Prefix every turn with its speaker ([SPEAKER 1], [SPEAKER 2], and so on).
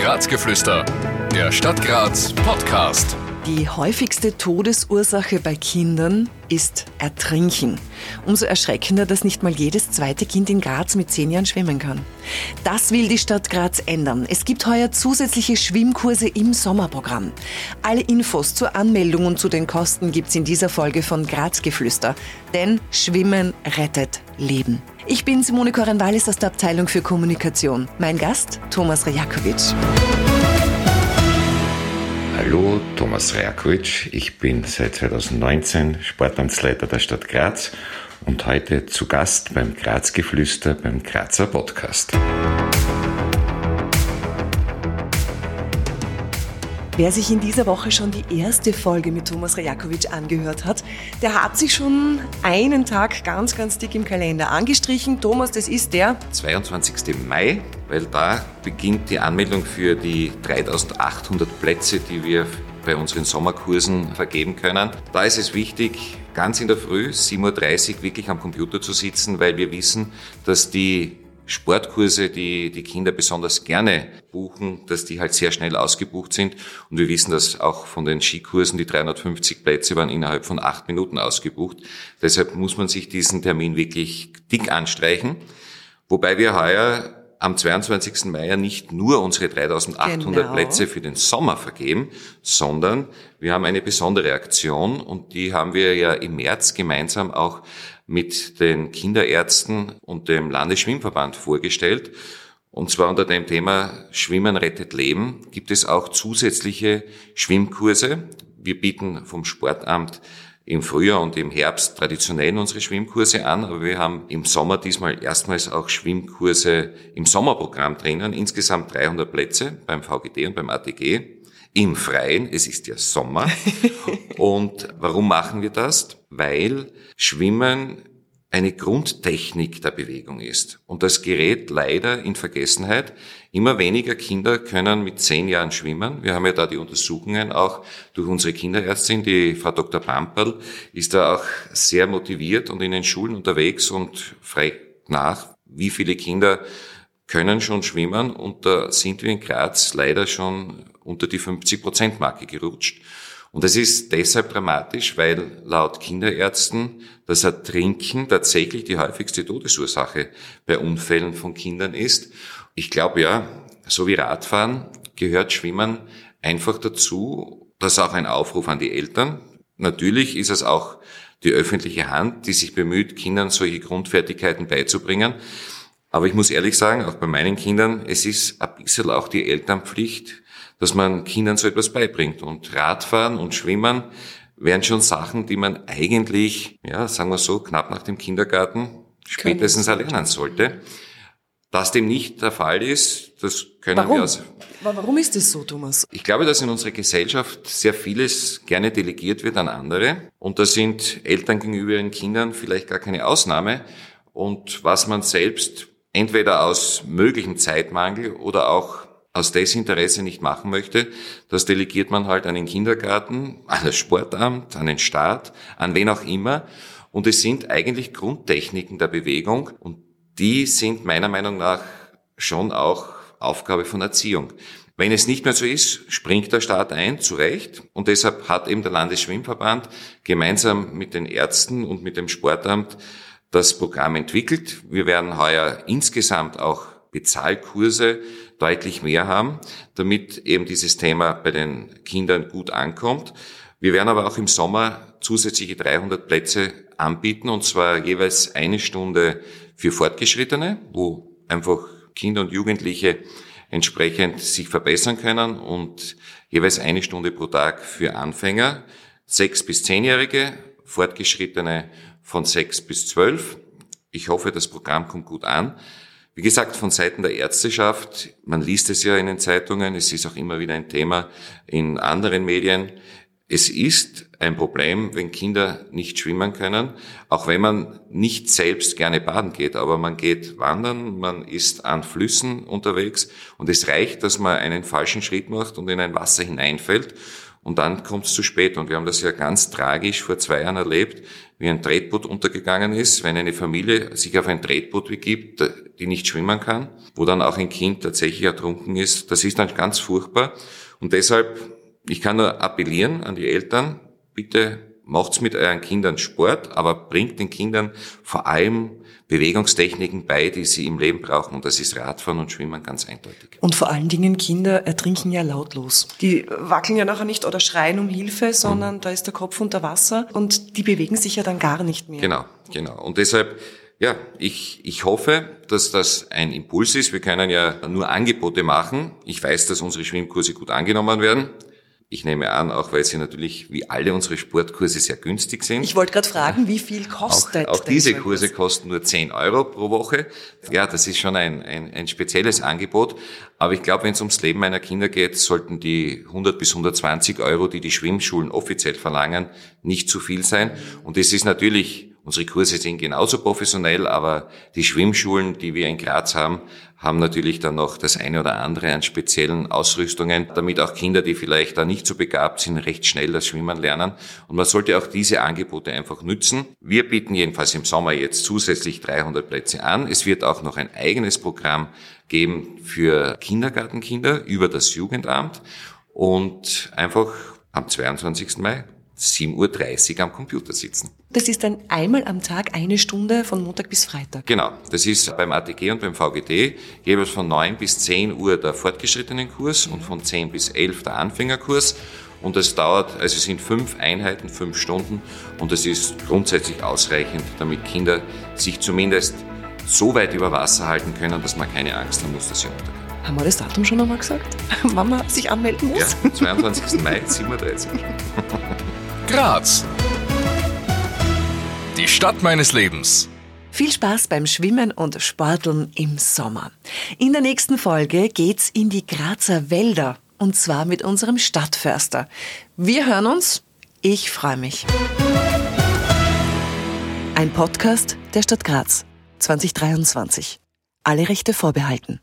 [SPEAKER 1] Grazgeflüster, der Stadt Graz Podcast.
[SPEAKER 2] Die häufigste Todesursache bei Kindern ist Ertrinken. Umso erschreckender, dass nicht mal jedes zweite Kind in Graz mit zehn Jahren schwimmen kann. Das will die Stadt Graz ändern. Es gibt heuer zusätzliche Schwimmkurse im Sommerprogramm. Alle Infos zur Anmeldung und zu den Kosten gibt's in dieser Folge von Grazgeflüster. Denn Schwimmen rettet Leben. Ich bin Simone Korenwallis aus der Abteilung für Kommunikation. Mein Gast, Thomas Rajakovic.
[SPEAKER 3] Hallo, Thomas Rajakovic. Ich bin seit 2019 Sportamtsleiter der Stadt Graz und heute zu Gast beim Grazgeflüster beim Grazer Podcast.
[SPEAKER 2] Wer sich in dieser Woche schon die erste Folge mit Thomas Rajakovic angehört hat, der hat sich schon einen Tag ganz, ganz dick im Kalender angestrichen. Thomas, das ist der
[SPEAKER 3] 22. Mai, weil da beginnt die Anmeldung für die 3800 Plätze, die wir bei unseren Sommerkursen vergeben können. Da ist es wichtig, ganz in der Früh, 7.30 Uhr, wirklich am Computer zu sitzen, weil wir wissen, dass die Sportkurse, die die Kinder besonders gerne buchen, dass die halt sehr schnell ausgebucht sind. Und wir wissen dass auch von den Skikursen, die 350 Plätze waren innerhalb von acht Minuten ausgebucht. Deshalb muss man sich diesen Termin wirklich dick anstreichen. Wobei wir heuer am 22. Mai ja nicht nur unsere 3800 genau. Plätze für den Sommer vergeben, sondern wir haben eine besondere Aktion und die haben wir ja im März gemeinsam auch mit den Kinderärzten und dem Landesschwimmverband vorgestellt. Und zwar unter dem Thema Schwimmen rettet Leben gibt es auch zusätzliche Schwimmkurse. Wir bieten vom Sportamt im Frühjahr und im Herbst traditionell unsere Schwimmkurse an, aber wir haben im Sommer diesmal erstmals auch Schwimmkurse im Sommerprogramm drinnen, insgesamt 300 Plätze beim VGD und beim ATG im Freien. Es ist ja Sommer. und warum machen wir das? Weil Schwimmen eine Grundtechnik der Bewegung ist. Und das gerät leider in Vergessenheit. Immer weniger Kinder können mit zehn Jahren schwimmen. Wir haben ja da die Untersuchungen auch durch unsere Kinderärztin, die Frau Dr. Pamperl, ist da auch sehr motiviert und in den Schulen unterwegs und fragt nach, wie viele Kinder können schon schwimmen. Und da sind wir in Graz leider schon unter die 50-Prozent-Marke gerutscht. Und das ist deshalb dramatisch, weil laut Kinderärzten das Ertrinken tatsächlich die häufigste Todesursache bei Unfällen von Kindern ist. Ich glaube ja, so wie Radfahren gehört Schwimmen einfach dazu. Das ist auch ein Aufruf an die Eltern. Natürlich ist es auch die öffentliche Hand, die sich bemüht, Kindern solche Grundfertigkeiten beizubringen. Aber ich muss ehrlich sagen, auch bei meinen Kindern, es ist ein bisschen auch die Elternpflicht, dass man Kindern so etwas beibringt. Und Radfahren und Schwimmen wären schon Sachen, die man eigentlich, ja, sagen wir so, knapp nach dem Kindergarten spätestens erlernen sollte. Dass dem nicht der Fall ist, das können
[SPEAKER 2] Warum?
[SPEAKER 3] wir aus.
[SPEAKER 2] Warum ist das so, Thomas?
[SPEAKER 3] Ich glaube, dass in unserer Gesellschaft sehr vieles gerne delegiert wird an andere. Und da sind Eltern gegenüber ihren Kindern vielleicht gar keine Ausnahme. Und was man selbst entweder aus möglichem Zeitmangel oder auch aus Desinteresse nicht machen möchte, das delegiert man halt an den Kindergarten, an das Sportamt, an den Staat, an wen auch immer. Und es sind eigentlich Grundtechniken der Bewegung und die sind meiner Meinung nach schon auch Aufgabe von Erziehung. Wenn es nicht mehr so ist, springt der Staat ein, zu Recht. Und deshalb hat eben der Landesschwimmverband gemeinsam mit den Ärzten und mit dem Sportamt das Programm entwickelt. Wir werden heuer insgesamt auch Bezahlkurse deutlich mehr haben, damit eben dieses Thema bei den Kindern gut ankommt. Wir werden aber auch im Sommer zusätzliche 300 Plätze anbieten, und zwar jeweils eine Stunde für Fortgeschrittene, wo einfach Kinder und Jugendliche entsprechend sich verbessern können und jeweils eine Stunde pro Tag für Anfänger, sechs bis zehnjährige, Fortgeschrittene von sechs bis zwölf. Ich hoffe, das Programm kommt gut an. Wie gesagt, von Seiten der Ärzteschaft, man liest es ja in den Zeitungen, es ist auch immer wieder ein Thema in anderen Medien. Es ist ein Problem, wenn Kinder nicht schwimmen können, auch wenn man nicht selbst gerne baden geht, aber man geht wandern, man ist an Flüssen unterwegs und es reicht, dass man einen falschen Schritt macht und in ein Wasser hineinfällt und dann kommt es zu spät. Und wir haben das ja ganz tragisch vor zwei Jahren erlebt, wie ein Tretboot untergegangen ist, wenn eine Familie sich auf ein Tretboot begibt, die nicht schwimmen kann, wo dann auch ein Kind tatsächlich ertrunken ist. Das ist dann ganz furchtbar. Und deshalb, ich kann nur appellieren an die Eltern, bitte macht's mit euren Kindern Sport, aber bringt den Kindern vor allem Bewegungstechniken bei, die sie im Leben brauchen. Und das ist Radfahren und Schwimmen ganz eindeutig.
[SPEAKER 2] Und vor allen Dingen Kinder ertrinken ja lautlos. Die wackeln ja nachher nicht oder schreien um Hilfe, sondern mhm. da ist der Kopf unter Wasser und die bewegen sich ja dann gar nicht mehr.
[SPEAKER 3] Genau, genau. Und deshalb ja, ich, ich hoffe, dass das ein Impuls ist. Wir können ja nur Angebote machen. Ich weiß, dass unsere Schwimmkurse gut angenommen werden. Ich nehme an, auch weil sie natürlich wie alle unsere Sportkurse sehr günstig sind.
[SPEAKER 2] Ich wollte gerade fragen, wie viel kostet
[SPEAKER 3] Auch, auch diese Kurse kosten nur 10 Euro pro Woche. Ja, das ist schon ein, ein, ein spezielles Angebot. Aber ich glaube, wenn es ums Leben meiner Kinder geht, sollten die 100 bis 120 Euro, die die Schwimmschulen offiziell verlangen, nicht zu viel sein. Und es ist natürlich Unsere Kurse sind genauso professionell, aber die Schwimmschulen, die wir in Graz haben, haben natürlich dann noch das eine oder andere an speziellen Ausrüstungen, damit auch Kinder, die vielleicht da nicht so begabt sind, recht schnell das Schwimmen lernen. Und man sollte auch diese Angebote einfach nützen. Wir bieten jedenfalls im Sommer jetzt zusätzlich 300 Plätze an. Es wird auch noch ein eigenes Programm geben für Kindergartenkinder über das Jugendamt und einfach am 22. Mai 7.30 Uhr am Computer sitzen.
[SPEAKER 2] Das ist dann einmal am Tag eine Stunde von Montag bis Freitag.
[SPEAKER 3] Genau. Das ist beim ATG und beim VGD jeweils von 9 bis 10 Uhr der fortgeschrittenen Kurs und von 10 bis 11 der Anfängerkurs. Und es dauert, also es sind fünf Einheiten, fünf Stunden und es ist grundsätzlich ausreichend, damit Kinder sich zumindest so weit über Wasser halten können, dass man keine Angst haben muss, dass sie untergehen.
[SPEAKER 2] Haben wir das Datum schon einmal gesagt? Wann man sich anmelden muss?
[SPEAKER 3] Ja, 22. Mai, 7.30 Uhr.
[SPEAKER 1] Graz. Die Stadt meines Lebens.
[SPEAKER 2] Viel Spaß beim Schwimmen und Sporteln im Sommer. In der nächsten Folge geht's in die Grazer Wälder und zwar mit unserem Stadtförster. Wir hören uns. Ich freue mich. Ein Podcast der Stadt Graz 2023. Alle Rechte vorbehalten.